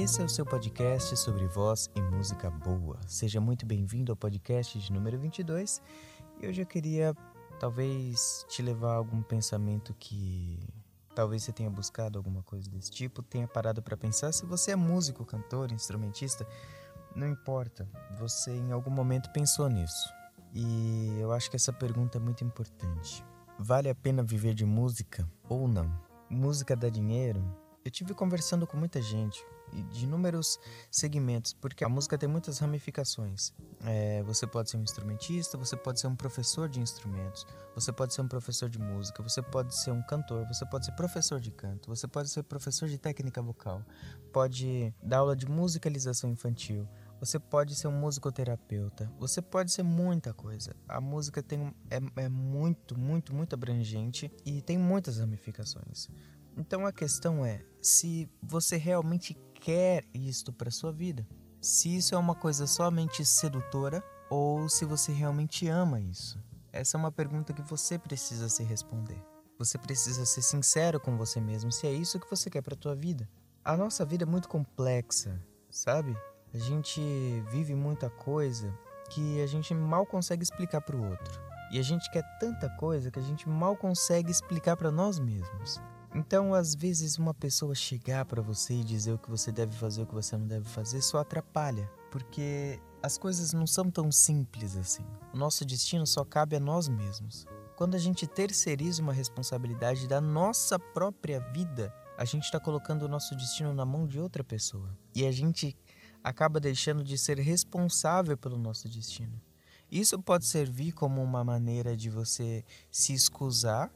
Esse é o seu podcast sobre voz e música boa. Seja muito bem-vindo ao podcast de número 22. E hoje eu queria talvez te levar a algum pensamento que talvez você tenha buscado alguma coisa desse tipo, tenha parado para pensar. Se você é músico, cantor, instrumentista, não importa, você em algum momento pensou nisso. E eu acho que essa pergunta é muito importante. Vale a pena viver de música ou não? Música dá dinheiro? Eu tive conversando com muita gente de inúmeros segmentos, porque a música tem muitas ramificações. É, você pode ser um instrumentista, você pode ser um professor de instrumentos, você pode ser um professor de música, você pode ser um cantor, você pode ser professor de canto, você pode ser professor de técnica vocal, pode dar aula de musicalização infantil, você pode ser um musicoterapeuta, você pode ser muita coisa. A música tem, é, é muito, muito, muito abrangente e tem muitas ramificações. Então a questão é se você realmente quer isto para sua vida. Se isso é uma coisa somente sedutora ou se você realmente ama isso. Essa é uma pergunta que você precisa se responder. Você precisa ser sincero com você mesmo se é isso que você quer para tua vida. A nossa vida é muito complexa, sabe? A gente vive muita coisa que a gente mal consegue explicar para o outro. E a gente quer tanta coisa que a gente mal consegue explicar para nós mesmos. Então, às vezes, uma pessoa chegar para você e dizer o que você deve fazer, o que você não deve fazer, só atrapalha, porque as coisas não são tão simples assim. O nosso destino só cabe a nós mesmos. Quando a gente terceiriza uma responsabilidade da nossa própria vida, a gente está colocando o nosso destino na mão de outra pessoa. E a gente acaba deixando de ser responsável pelo nosso destino. Isso pode servir como uma maneira de você se excusar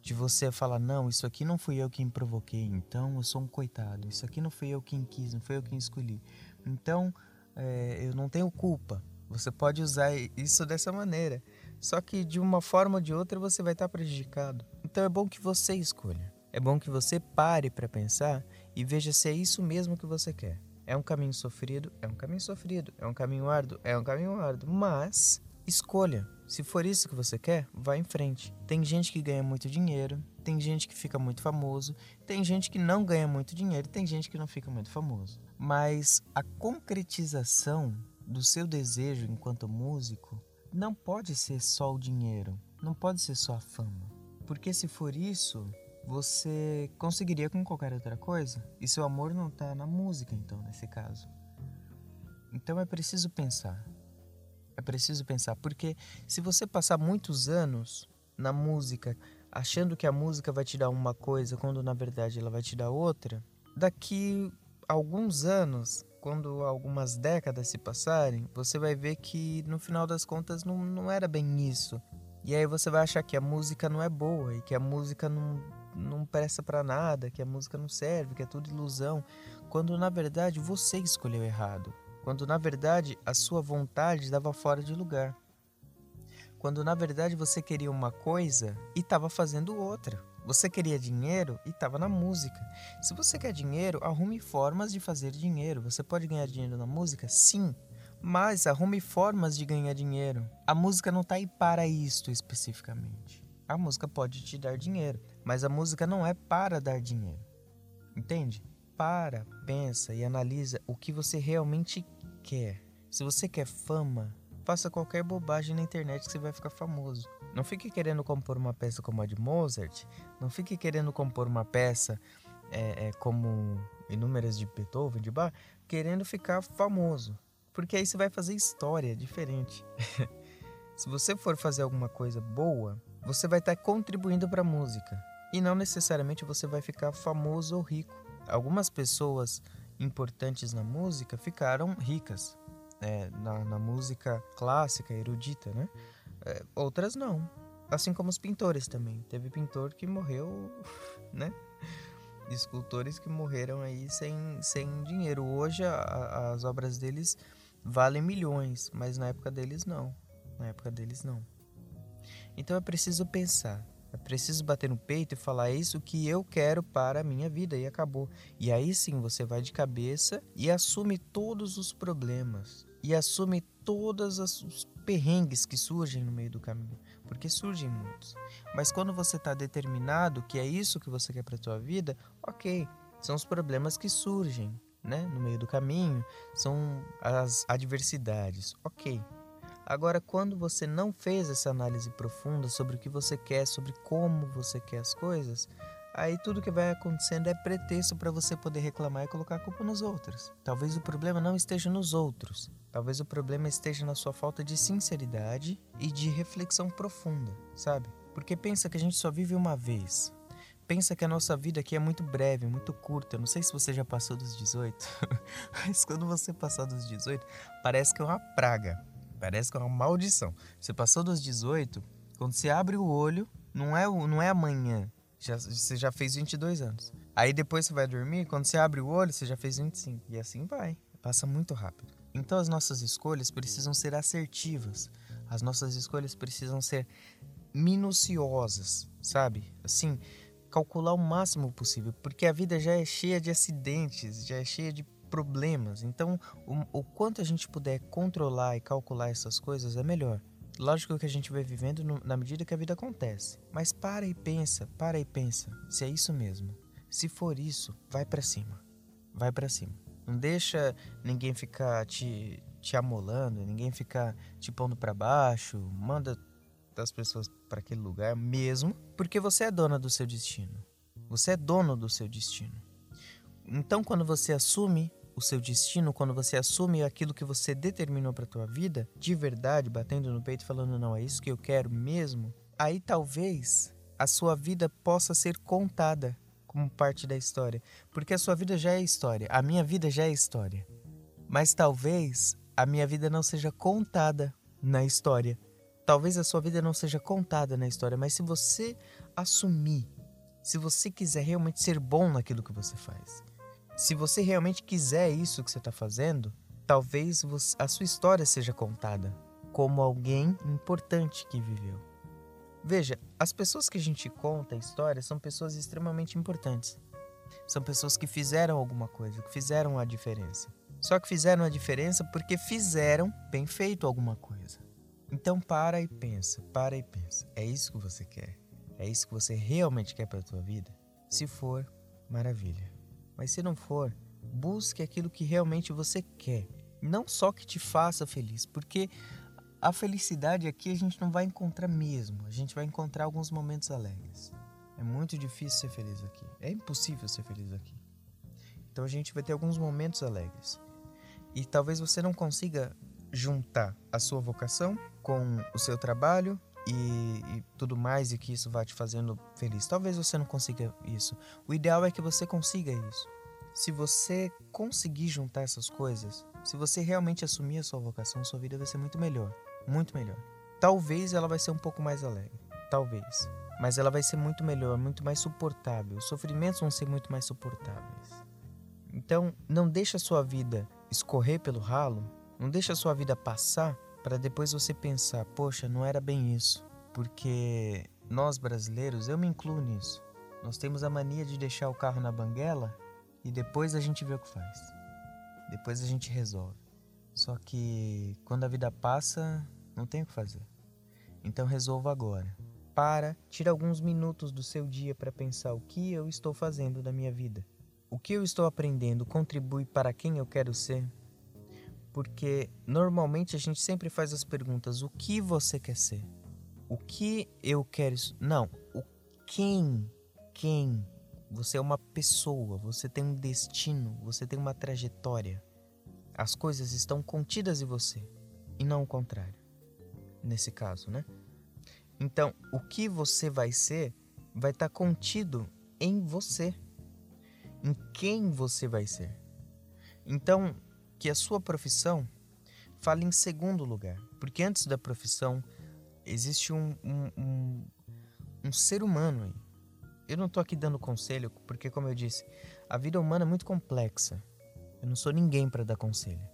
de você falar, não, isso aqui não fui eu quem provoquei, então eu sou um coitado, isso aqui não fui eu quem quis, não foi eu quem escolhi, então é, eu não tenho culpa. Você pode usar isso dessa maneira, só que de uma forma ou de outra você vai estar prejudicado. Então é bom que você escolha, é bom que você pare para pensar e veja se é isso mesmo que você quer. É um caminho sofrido, é um caminho sofrido, é um caminho árduo, é um caminho árduo, mas escolha se for isso que você quer, vá em frente. Tem gente que ganha muito dinheiro, tem gente que fica muito famoso, tem gente que não ganha muito dinheiro, tem gente que não fica muito famoso. Mas a concretização do seu desejo enquanto músico não pode ser só o dinheiro, não pode ser só a fama. Porque se for isso, você conseguiria com qualquer outra coisa. E seu amor não está na música, então, nesse caso. Então é preciso pensar. É preciso pensar, porque se você passar muitos anos na música achando que a música vai te dar uma coisa quando na verdade ela vai te dar outra, daqui alguns anos, quando algumas décadas se passarem, você vai ver que no final das contas não, não era bem isso. E aí você vai achar que a música não é boa e que a música não, não presta para nada, que a música não serve, que é tudo ilusão, quando na verdade você escolheu errado quando na verdade a sua vontade estava fora de lugar. Quando na verdade você queria uma coisa e estava fazendo outra. Você queria dinheiro e estava na música. Se você quer dinheiro, arrume formas de fazer dinheiro. Você pode ganhar dinheiro na música? Sim. Mas arrume formas de ganhar dinheiro. A música não está aí para isto especificamente. A música pode te dar dinheiro, mas a música não é para dar dinheiro. Entende? Para, pensa e analisa o que você realmente quer. Se você quer fama, faça qualquer bobagem na internet que você vai ficar famoso. Não fique querendo compor uma peça como a de Mozart, não fique querendo compor uma peça é, é, como inúmeras de Beethoven, de Bach, querendo ficar famoso. Porque aí você vai fazer história diferente. Se você for fazer alguma coisa boa, você vai estar contribuindo para a música. E não necessariamente você vai ficar famoso ou rico. Algumas pessoas importantes na música ficaram ricas. É, na, na, música clássica, erudita, né? É, outras não. Assim como os pintores também. Teve pintor que morreu, né? Escultores que morreram aí sem, sem dinheiro. Hoje a, as obras deles valem milhões, mas na época deles não. Na época deles não. Então é preciso pensar é preciso bater no peito e falar é isso que eu quero para a minha vida e acabou. E aí sim você vai de cabeça e assume todos os problemas e assume todos os perrengues que surgem no meio do caminho, porque surgem muitos. Mas quando você está determinado que é isso que você quer para a tua vida, ok, são os problemas que surgem. né, no meio do caminho, são as adversidades. Ok. Agora, quando você não fez essa análise profunda sobre o que você quer, sobre como você quer as coisas, aí tudo que vai acontecendo é pretexto para você poder reclamar e colocar a culpa nos outros. Talvez o problema não esteja nos outros. Talvez o problema esteja na sua falta de sinceridade e de reflexão profunda, sabe? Porque pensa que a gente só vive uma vez pensa que a nossa vida aqui é muito breve, muito curta. Não sei se você já passou dos 18, mas quando você passar dos 18, parece que é uma praga, parece que é uma maldição. Você passou dos 18, quando você abre o olho, não é, não é amanhã, já, você já fez 22 anos. Aí depois você vai dormir, quando você abre o olho, você já fez 25. E assim vai, passa muito rápido. Então as nossas escolhas precisam ser assertivas. As nossas escolhas precisam ser minuciosas, sabe? Assim, calcular o máximo possível, porque a vida já é cheia de acidentes, já é cheia de problemas. Então, o, o quanto a gente puder controlar e calcular essas coisas é melhor. Lógico que a gente vai vivendo no, na medida que a vida acontece. Mas para e pensa, para e pensa, se é isso mesmo. Se for isso, vai para cima. Vai para cima. Não deixa ninguém ficar te, te amolando, ninguém ficar te pondo para baixo. Manda das pessoas para aquele lugar mesmo, porque você é dona do seu destino. Você é dono do seu destino. Então, quando você assume o seu destino, quando você assume aquilo que você determinou para tua vida, de verdade, batendo no peito falando não é isso que eu quero mesmo, aí talvez a sua vida possa ser contada como parte da história, porque a sua vida já é história, a minha vida já é história. Mas talvez a minha vida não seja contada na história, Talvez a sua vida não seja contada na história, mas se você assumir, se você quiser realmente ser bom naquilo que você faz, se você realmente quiser isso que você está fazendo, talvez a sua história seja contada como alguém importante que viveu. Veja, as pessoas que a gente conta a história são pessoas extremamente importantes. São pessoas que fizeram alguma coisa, que fizeram a diferença. Só que fizeram a diferença porque fizeram bem feito alguma coisa. Então para e pensa, para e pensa. É isso que você quer? É isso que você realmente quer para a tua vida? Se for, maravilha. Mas se não for, busque aquilo que realmente você quer. Não só que te faça feliz, porque a felicidade aqui a gente não vai encontrar mesmo. A gente vai encontrar alguns momentos alegres. É muito difícil ser feliz aqui. É impossível ser feliz aqui. Então a gente vai ter alguns momentos alegres. E talvez você não consiga juntar a sua vocação com o seu trabalho e, e, tudo mais e que isso vai te fazendo feliz. Talvez você não consiga isso. O ideal é que você consiga isso. Se você conseguir juntar essas coisas, se você realmente assumir a sua vocação, sua vida vai ser muito melhor, muito melhor. Talvez ela vai ser um pouco mais alegre, talvez, mas ela vai ser muito melhor, muito mais suportável. Os sofrimentos vão ser muito mais suportáveis. Então, não deixa a sua vida escorrer pelo ralo não deixa a sua vida passar para depois você pensar, poxa, não era bem isso. Porque nós brasileiros, eu me incluo nisso. Nós temos a mania de deixar o carro na banguela e depois a gente vê o que faz. Depois a gente resolve. Só que quando a vida passa, não tem o que fazer. Então resolva agora. Para, tira alguns minutos do seu dia para pensar o que eu estou fazendo da minha vida. O que eu estou aprendendo contribui para quem eu quero ser? Porque normalmente a gente sempre faz as perguntas: o que você quer ser? O que eu quero? Não, o quem? Quem? Você é uma pessoa, você tem um destino, você tem uma trajetória. As coisas estão contidas em você e não o contrário. Nesse caso, né? Então, o que você vai ser vai estar contido em você, em quem você vai ser. Então, que a sua profissão fale em segundo lugar, porque antes da profissão existe um, um, um, um ser humano aí. Eu não estou aqui dando conselho, porque, como eu disse, a vida humana é muito complexa. Eu não sou ninguém para dar conselho.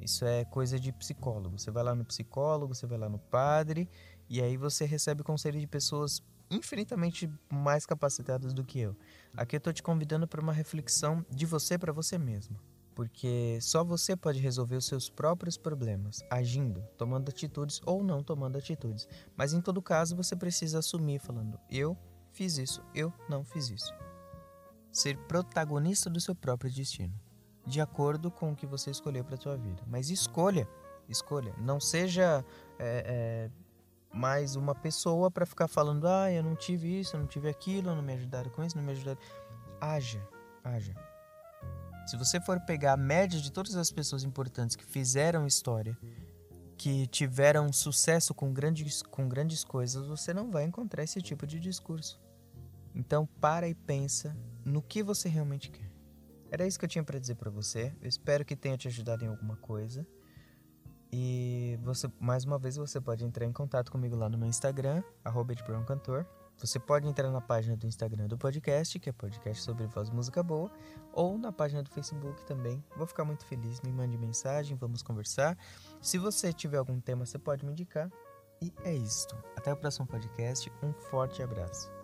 Isso é coisa de psicólogo. Você vai lá no psicólogo, você vai lá no padre, e aí você recebe conselho de pessoas infinitamente mais capacitadas do que eu. Aqui eu estou te convidando para uma reflexão de você para você mesmo porque só você pode resolver os seus próprios problemas, agindo, tomando atitudes ou não tomando atitudes. Mas em todo caso, você precisa assumir falando: eu fiz isso, eu não fiz isso. Ser protagonista do seu próprio destino. de acordo com o que você escolheu para sua vida. Mas escolha, escolha. Não seja é, é, mais uma pessoa para ficar falando, ah, eu não tive isso, eu não tive aquilo, não me ajudaram com isso, não me ajudaram. Haja, haja. Se você for pegar a média de todas as pessoas importantes que fizeram história, que tiveram sucesso com grandes, com grandes coisas, você não vai encontrar esse tipo de discurso. Então, para e pensa no que você realmente quer. Era isso que eu tinha para dizer para você. Eu espero que tenha te ajudado em alguma coisa. E você, mais uma vez, você pode entrar em contato comigo lá no meu Instagram, arroba Cantor. Você pode entrar na página do Instagram do podcast, que é podcast sobre voz música boa, ou na página do Facebook também. Vou ficar muito feliz, me mande mensagem, vamos conversar. Se você tiver algum tema, você pode me indicar. E é isso. Até o próximo podcast. Um forte abraço.